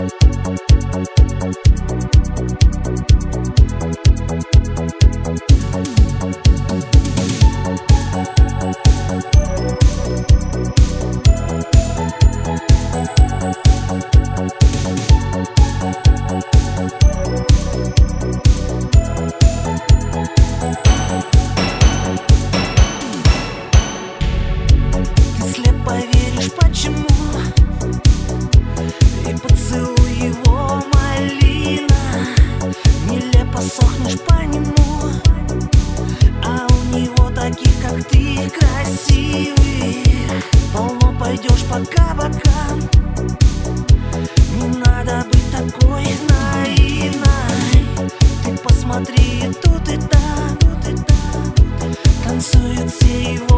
Ты слепо почему? сохнешь по нему. А у него таких, как ты, красивые. Полно пойдешь по кабакам Не надо быть такой наивной. Ты посмотри, тут и там, тут и там. Танцуют все его